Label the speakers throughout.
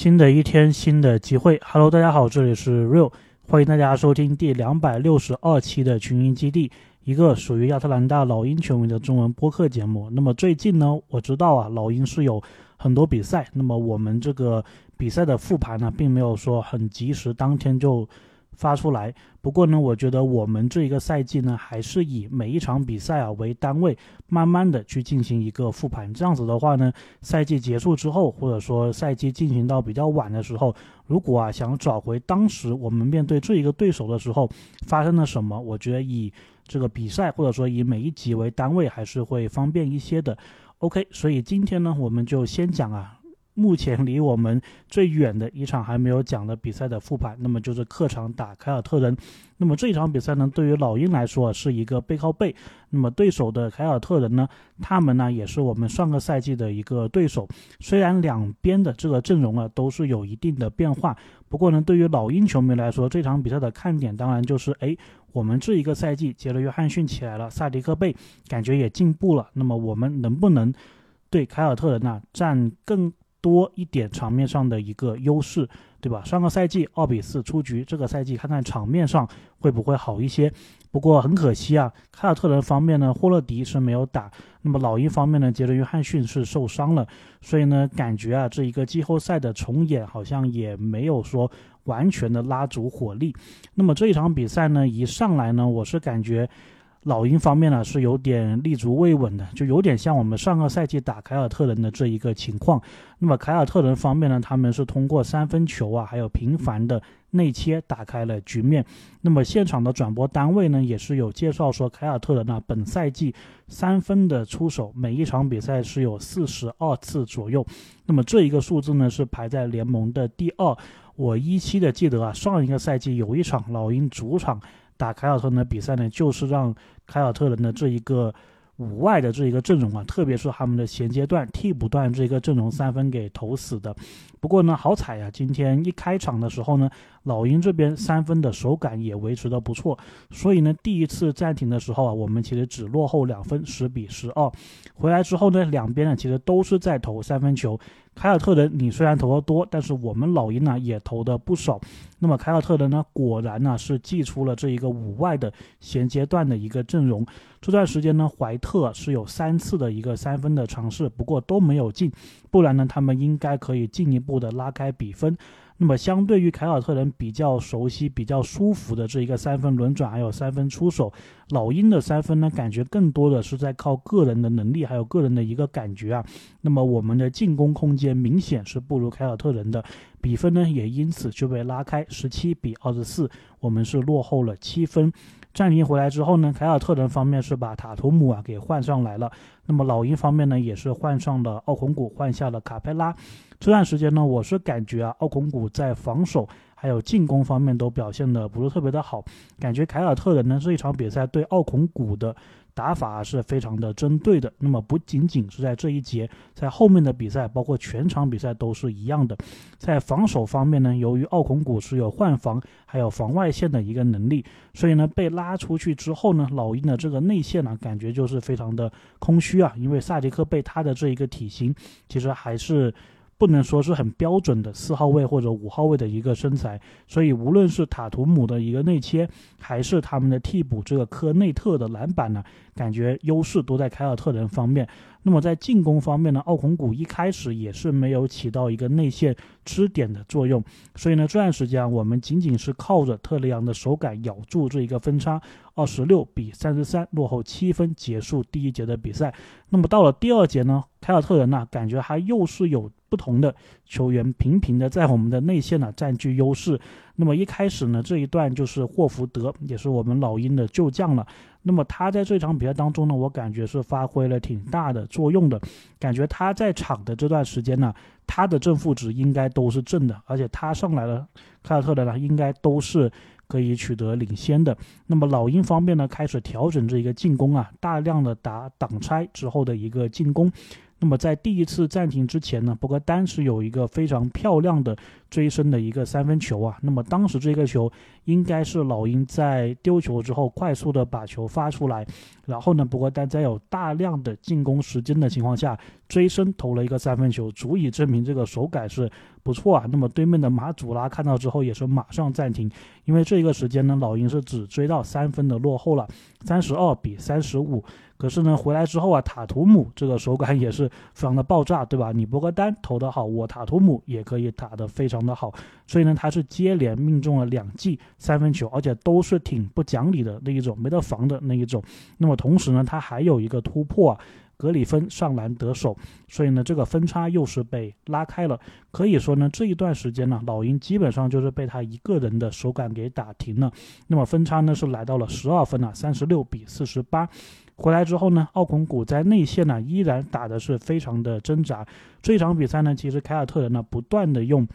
Speaker 1: 新的一天，新的机会。Hello，大家好，这里是 Real，欢迎大家收听第两百六十二期的群英基地，一个属于亚特兰大老鹰权威的中文播客节目。那么最近呢，我知道啊，老鹰是有很多比赛，那么我们这个比赛的复盘呢，并没有说很及时，当天就。发出来。不过呢，我觉得我们这一个赛季呢，还是以每一场比赛啊为单位，慢慢的去进行一个复盘。这样子的话呢，赛季结束之后，或者说赛季进行到比较晚的时候，如果啊想找回当时我们面对这一个对手的时候发生了什么，我觉得以这个比赛或者说以每一集为单位，还是会方便一些的。OK，所以今天呢，我们就先讲啊。目前离我们最远的一场还没有讲的比赛的复盘，那么就是客场打凯尔特人。那么这一场比赛呢，对于老鹰来说是一个背靠背。那么对手的凯尔特人呢，他们呢也是我们上个赛季的一个对手。虽然两边的这个阵容啊都是有一定的变化，不过呢，对于老鹰球迷来说，这场比赛的看点当然就是，哎，我们这一个赛季杰伦约翰逊起来了，萨迪克贝感觉也进步了。那么我们能不能对凯尔特人呢占更？多一点场面上的一个优势，对吧？上个赛季二比四出局，这个赛季看看场面上会不会好一些。不过很可惜啊，凯尔特人方面呢，霍勒迪是没有打。那么老鹰方面呢，杰伦约翰逊是受伤了，所以呢，感觉啊，这一个季后赛的重演好像也没有说完全的拉足火力。那么这一场比赛呢，一上来呢，我是感觉。老鹰方面呢是有点立足未稳的，就有点像我们上个赛季打凯尔特人的这一个情况。那么凯尔特人方面呢，他们是通过三分球啊，还有频繁的内切打开了局面。那么现场的转播单位呢，也是有介绍说，凯尔特人呢本赛季三分的出手，每一场比赛是有四十二次左右。那么这一个数字呢是排在联盟的第二。我依稀的记得啊，上一个赛季有一场老鹰主场。打凯尔特人的比赛呢，就是让凯尔特人的这一个五外的这一个阵容啊，特别是他们的衔接段、替补段这一个阵容三分给投死的。不过呢，好彩呀，今天一开场的时候呢。老鹰这边三分的手感也维持的不错，所以呢，第一次暂停的时候啊，我们其实只落后两分，十比十二。回来之后呢，两边呢其实都是在投三分球。凯尔特人你虽然投的多，但是我们老鹰呢也投的不少。那么凯尔特人呢，果然呢是祭出了这一个五外的衔接段的一个阵容。这段时间呢，怀特是有三次的一个三分的尝试，不过都没有进，不然呢，他们应该可以进一步的拉开比分。那么，相对于凯尔特人比较熟悉、比较舒服的这一个三分轮转，还有三分出手，老鹰的三分呢，感觉更多的是在靠个人的能力，还有个人的一个感觉啊。那么，我们的进攻空间明显是不如凯尔特人的，比分呢也因此就被拉开，十七比二十四，我们是落后了七分。暂停回来之后呢，凯尔特人方面是把塔图姆啊给换上来了，那么老鹰方面呢，也是换上了奥孔古，换下了卡佩拉。这段时间呢，我是感觉啊，奥孔古在防守还有进攻方面都表现的不是特别的好，感觉凯尔特人呢这一场比赛对奥孔古的。打法是非常的针对的，那么不仅仅是在这一节，在后面的比赛，包括全场比赛都是一样的。在防守方面呢，由于奥孔古是有换防还有防外线的一个能力，所以呢被拉出去之后呢，老鹰的这个内线呢感觉就是非常的空虚啊，因为萨迪克被他的这一个体型其实还是。不能说是很标准的四号位或者五号位的一个身材，所以无论是塔图姆的一个内切，还是他们的替补这个科内特的篮板呢，感觉优势都在凯尔特人方面。那么在进攻方面呢，奥孔古一开始也是没有起到一个内线支点的作用，所以呢这段时间我们仅仅是靠着特雷杨的手感咬住这一个分差，二十六比三十三落后七分结束第一节的比赛。那么到了第二节呢，凯尔特人呢感觉还又是有不同的球员频频的在我们的内线呢占据优势。那么一开始呢这一段就是霍福德，也是我们老鹰的旧将了。那么他在这场比赛当中呢，我感觉是发挥了挺大的作用的，感觉他在场的这段时间呢，他的正负值应该都是正的，而且他上来了，凯尔特人呢应该都是可以取得领先的。那么老鹰方面呢，开始调整这一个进攻啊，大量的打挡拆之后的一个进攻。那么在第一次暂停之前呢，博格丹是有一个非常漂亮的追身的一个三分球啊。那么当时这个球应该是老鹰在丢球之后快速的把球发出来，然后呢，博格丹在有大量的进攻时间的情况下追身投了一个三分球，足以证明这个手感是不错啊。那么对面的马祖拉看到之后也是马上暂停，因为这个时间呢，老鹰是只追到三分的落后了，三十二比三十五。可是呢，回来之后啊，塔图姆这个手感也是非常的爆炸，对吧？你博格丹投得好，我塔图姆也可以打得非常的好，所以呢，他是接连命中了两记三分球，而且都是挺不讲理的那一种，没得防的那一种。那么同时呢，他还有一个突破，格里芬上篮得手，所以呢，这个分差又是被拉开了。可以说呢，这一段时间呢，老鹰基本上就是被他一个人的手感给打停了。那么分差呢是来到了十二分了，三十六比四十八。回来之后呢，奥孔古在内线呢依然打的是非常的挣扎。这场比赛呢，其实凯尔特人呢不断的用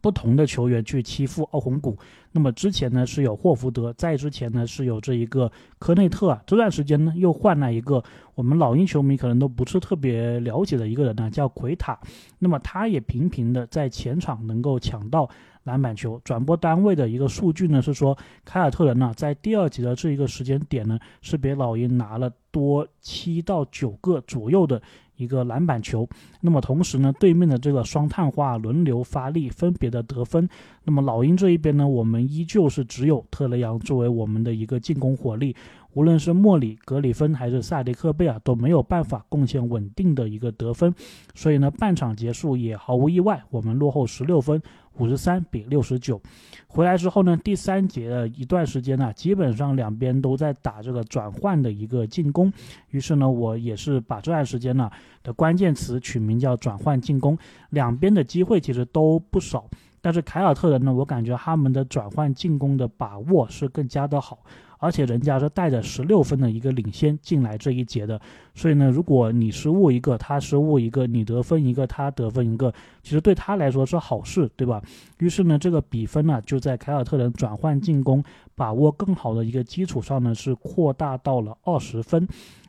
Speaker 1: 不同的球员去欺负奥洪古。那么之前呢是有霍福德，在之前呢是有这一个科内特啊。这段时间呢又换了一个我们老鹰球迷可能都不是特别了解的一个人呢，叫奎塔。那么他也频频的在前场能够抢到。篮板球转播单位的一个数据呢，是说凯尔特人呢在第二节的这一个时间点呢，是比老鹰拿了多七到九个左右的一个篮板球。那么同时呢，对面的这个双碳化轮流发力，分别的得分。那么老鹰这一边呢，我们依旧是只有特雷杨作为我们的一个进攻火力。无论是莫里、格里芬还是萨迪克贝尔都没有办法贡献稳定的一个得分，所以呢，半场结束也毫无意外，我们落后十六分，五十三比六十九。回来之后呢，第三节的一段时间呢，基本上两边都在打这个转换的一个进攻，于是呢，我也是把这段时间呢的关键词取名叫转换进攻，两边的机会其实都不少，但是凯尔特人呢，我感觉他们的转换进攻的把握是更加的好。而且人家是带着十六分的一个领先进来这一节的，所以呢，如果你失误一个，他失误一个，你得分一个，他得分一个，其实对他来说是好事，对吧？于是呢，这个比分呢就在凯尔特人转换进攻把握更好的一个基础上呢，是扩大到了二十分。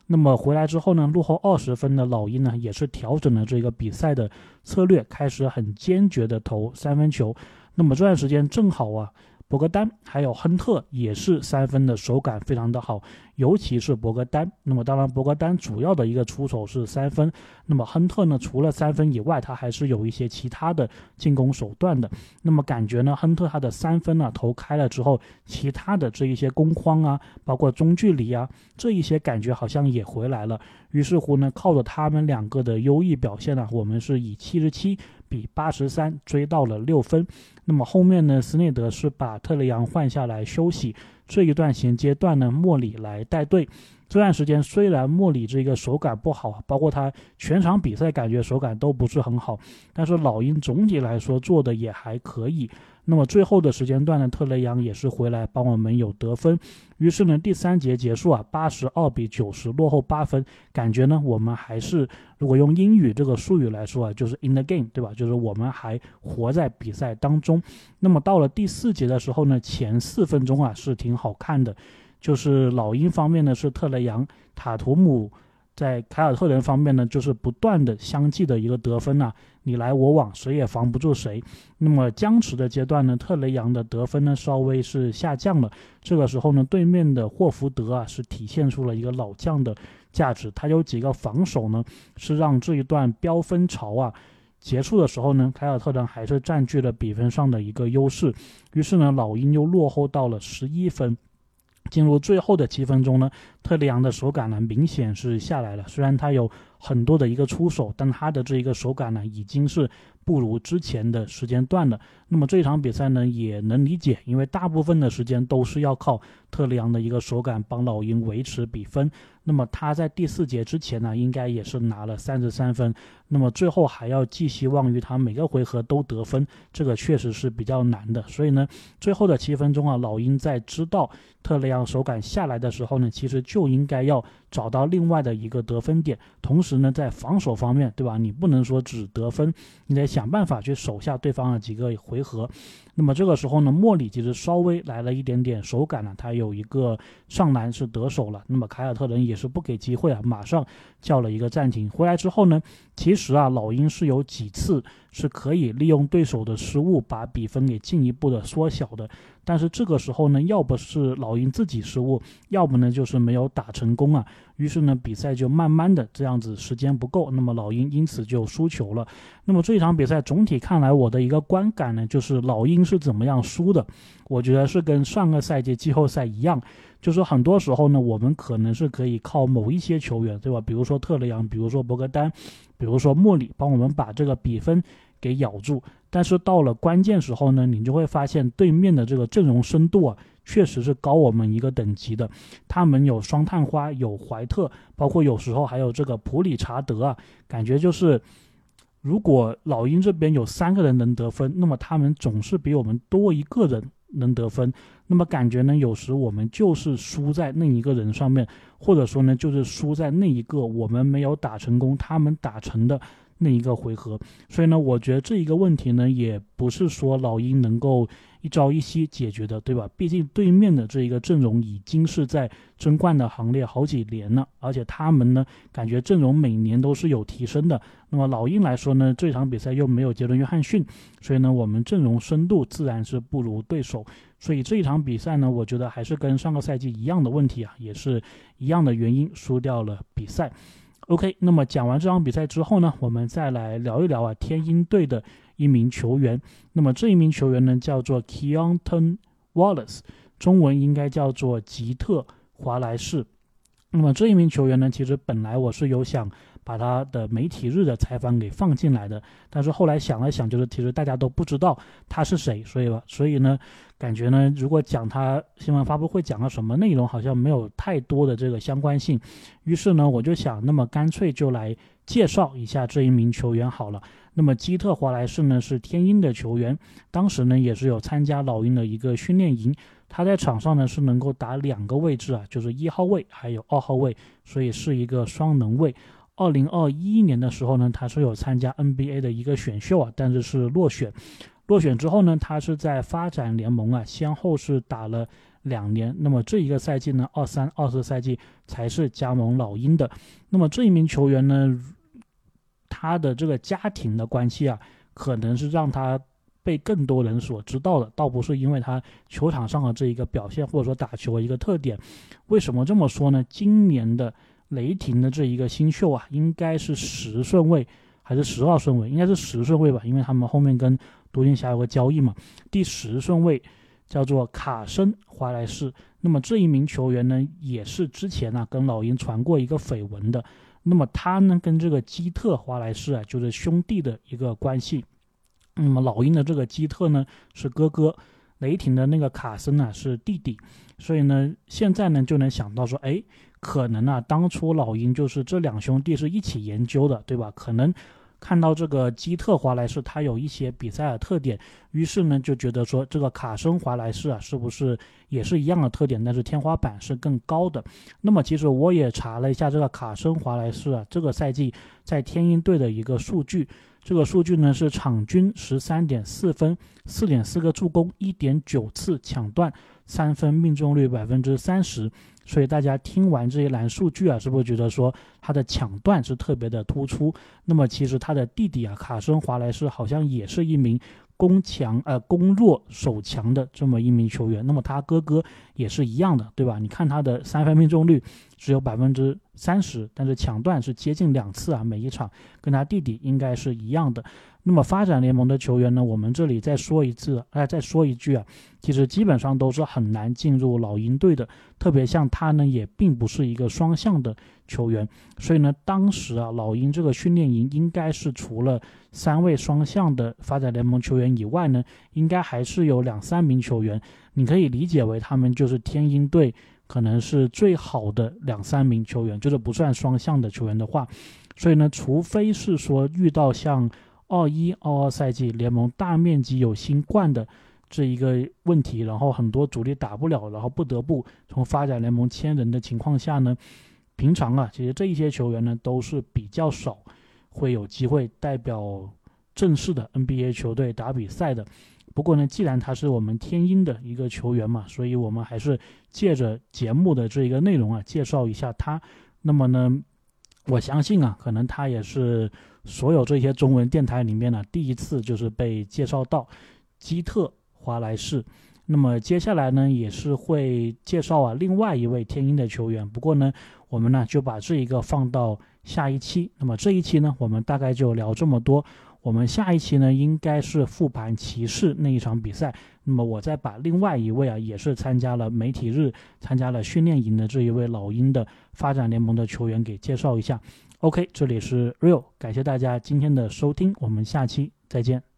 Speaker 1: 那么回来之后呢，落后二十分的老鹰呢，也是调整了这个比赛的策略，开始很坚决的投三分球。那么这段时间正好啊。博格丹还有亨特也是三分的手感非常的好，尤其是博格丹。那么当然，博格丹主要的一个出手是三分。那么亨特呢，除了三分以外，他还是有一些其他的进攻手段的。那么感觉呢，亨特他的三分呢投开了之后，其他的这一些攻框啊，包括中距离啊，这一些感觉好像也回来了。于是乎呢，靠着他们两个的优异表现呢，我们是以七十七。比八十三追到了六分，那么后面呢？斯内德是把特雷杨换下来休息，这一段衔接段呢，莫里来带队。这段时间虽然莫里这个手感不好，包括他全场比赛感觉手感都不是很好，但是老鹰总体来说做的也还可以。那么最后的时间段呢，特雷杨也是回来帮我们有得分。于是呢，第三节结束啊，八十二比九十落后八分，感觉呢我们还是如果用英语这个术语来说啊，就是 in the game，对吧？就是我们还活在比赛当中。那么到了第四节的时候呢，前四分钟啊是挺好看的，就是老鹰方面呢是特雷杨、塔图姆。在凯尔特人方面呢，就是不断的相继的一个得分呐，你来我往，谁也防不住谁。那么僵持的阶段呢，特雷杨的得分呢稍微是下降了。这个时候呢，对面的霍福德啊是体现出了一个老将的价值，他有几个防守呢，是让这一段飙分潮啊结束的时候呢，凯尔特人还是占据了比分上的一个优势。于是呢，老鹰又落后到了十一分。进入最后的七分钟呢，特里昂的手感呢明显是下来了。虽然他有很多的一个出手，但他的这一个手感呢已经是不如之前的时间段了。那么这场比赛呢也能理解，因为大部分的时间都是要靠特雷杨的一个手感帮老鹰维持比分。那么他在第四节之前呢，应该也是拿了三十三分。那么最后还要寄希望于他每个回合都得分，这个确实是比较难的。所以呢，最后的七分钟啊，老鹰在知道特雷杨手感下来的时候呢，其实就应该要找到另外的一个得分点。同时呢，在防守方面，对吧？你不能说只得分，你得想办法去守下对方的几个回和。那么这个时候呢，莫里其实稍微来了一点点手感呢，他有一个上篮是得手了。那么凯尔特人也是不给机会啊，马上叫了一个暂停。回来之后呢，其实啊，老鹰是有几次是可以利用对手的失误把比分给进一步的缩小的。但是这个时候呢，要不是老鹰自己失误，要不呢就是没有打成功啊。于是呢，比赛就慢慢的这样子，时间不够，那么老鹰因此就输球了。那么这一场比赛总体看来，我的一个观感呢，就是老鹰是怎么样输的？我觉得是跟上个赛季季后赛一样，就是很多时候呢，我们可能是可以靠某一些球员，对吧？比如说特雷杨，比如说博格丹，比如说莫里，帮我们把这个比分给咬住。但是到了关键时候呢，你就会发现对面的这个阵容深度啊，确实是高我们一个等级的。他们有双探花，有怀特，包括有时候还有这个普里查德啊，感觉就是，如果老鹰这边有三个人能得分，那么他们总是比我们多一个人能得分。那么感觉呢，有时我们就是输在那一个人上面，或者说呢，就是输在那一个我们没有打成功，他们打成的。那一个回合，所以呢，我觉得这一个问题呢，也不是说老鹰能够一朝一夕解决的，对吧？毕竟对面的这一个阵容已经是在争冠的行列好几年了，而且他们呢，感觉阵容每年都是有提升的。那么老鹰来说呢，这场比赛又没有杰伦约翰逊，所以呢，我们阵容深度自然是不如对手。所以这一场比赛呢，我觉得还是跟上个赛季一样的问题啊，也是一样的原因输掉了比赛。OK，那么讲完这场比赛之后呢，我们再来聊一聊啊，天鹰队的一名球员。那么这一名球员呢，叫做 Keonton Wallace，中文应该叫做吉特华莱士。那么这一名球员呢，其实本来我是有想。把他的媒体日的采访给放进来的，但是后来想了想，就是其实大家都不知道他是谁，所以吧，所以呢，感觉呢，如果讲他新闻发布会讲了什么内容，好像没有太多的这个相关性。于是呢，我就想，那么干脆就来介绍一下这一名球员好了。那么基特华莱士呢是天鹰的球员，当时呢也是有参加老鹰的一个训练营，他在场上呢是能够打两个位置啊，就是一号位还有二号位，所以是一个双能位。二零二一年的时候呢，他是有参加 NBA 的一个选秀啊，但是是落选。落选之后呢，他是在发展联盟啊，先后是打了两年。那么这一个赛季呢，二三、二四赛季才是加盟老鹰的。那么这一名球员呢，他的这个家庭的关系啊，可能是让他被更多人所知道的，倒不是因为他球场上的这一个表现或者说打球的一个特点。为什么这么说呢？今年的。雷霆的这一个新秀啊，应该是十顺位还是十二顺位？应该是十顺位吧，因为他们后面跟独行侠有个交易嘛。第十顺位叫做卡森华莱士。那么这一名球员呢，也是之前呢跟老鹰传过一个绯闻的。那么他呢跟这个基特华莱士啊，就是兄弟的一个关系。那么老鹰的这个基特呢是哥哥，雷霆的那个卡森呢是弟弟。所以呢，现在呢就能想到说，哎。可能啊，当初老鹰就是这两兄弟是一起研究的，对吧？可能看到这个基特华莱士他有一些比赛的特点，于是呢就觉得说这个卡森华莱士啊，是不是也是一样的特点？但是天花板是更高的。那么其实我也查了一下这个卡森华莱士啊，这个赛季在天鹰队的一个数据，这个数据呢是场均十三点四分，四点四个助攻，一点九次抢断，三分命中率百分之三十。所以大家听完这一栏数据啊，是不是觉得说他的抢断是特别的突出？那么其实他的弟弟啊，卡森华莱士好像也是一名攻强呃攻弱守强的这么一名球员。那么他哥哥也是一样的，对吧？你看他的三分命中率只有百分之三十，但是抢断是接近两次啊，每一场跟他弟弟应该是一样的。那么发展联盟的球员呢？我们这里再说一次，哎，再说一句啊，其实基本上都是很难进入老鹰队的。特别像他呢，也并不是一个双向的球员，所以呢，当时啊，老鹰这个训练营应该是除了三位双向的发展联盟球员以外呢，应该还是有两三名球员，你可以理解为他们就是天鹰队可能是最好的两三名球员，就是不算双向的球员的话，所以呢，除非是说遇到像。二一二二赛季联盟大面积有新冠的这一个问题，然后很多主力打不了，然后不得不从发展联盟签人的情况下呢，平常啊，其实这一些球员呢都是比较少会有机会代表正式的 NBA 球队打比赛的。不过呢，既然他是我们天鹰的一个球员嘛，所以我们还是借着节目的这一个内容啊，介绍一下他。那么呢，我相信啊，可能他也是。所有这些中文电台里面呢，第一次就是被介绍到基特华莱士。那么接下来呢，也是会介绍啊另外一位天鹰的球员。不过呢，我们呢就把这一个放到下一期。那么这一期呢，我们大概就聊这么多。我们下一期呢，应该是复盘骑士那一场比赛。那么我再把另外一位啊，也是参加了媒体日、参加了训练营的这一位老鹰的发展联盟的球员给介绍一下。OK，这里是 Real，感谢大家今天的收听，我们下期再见。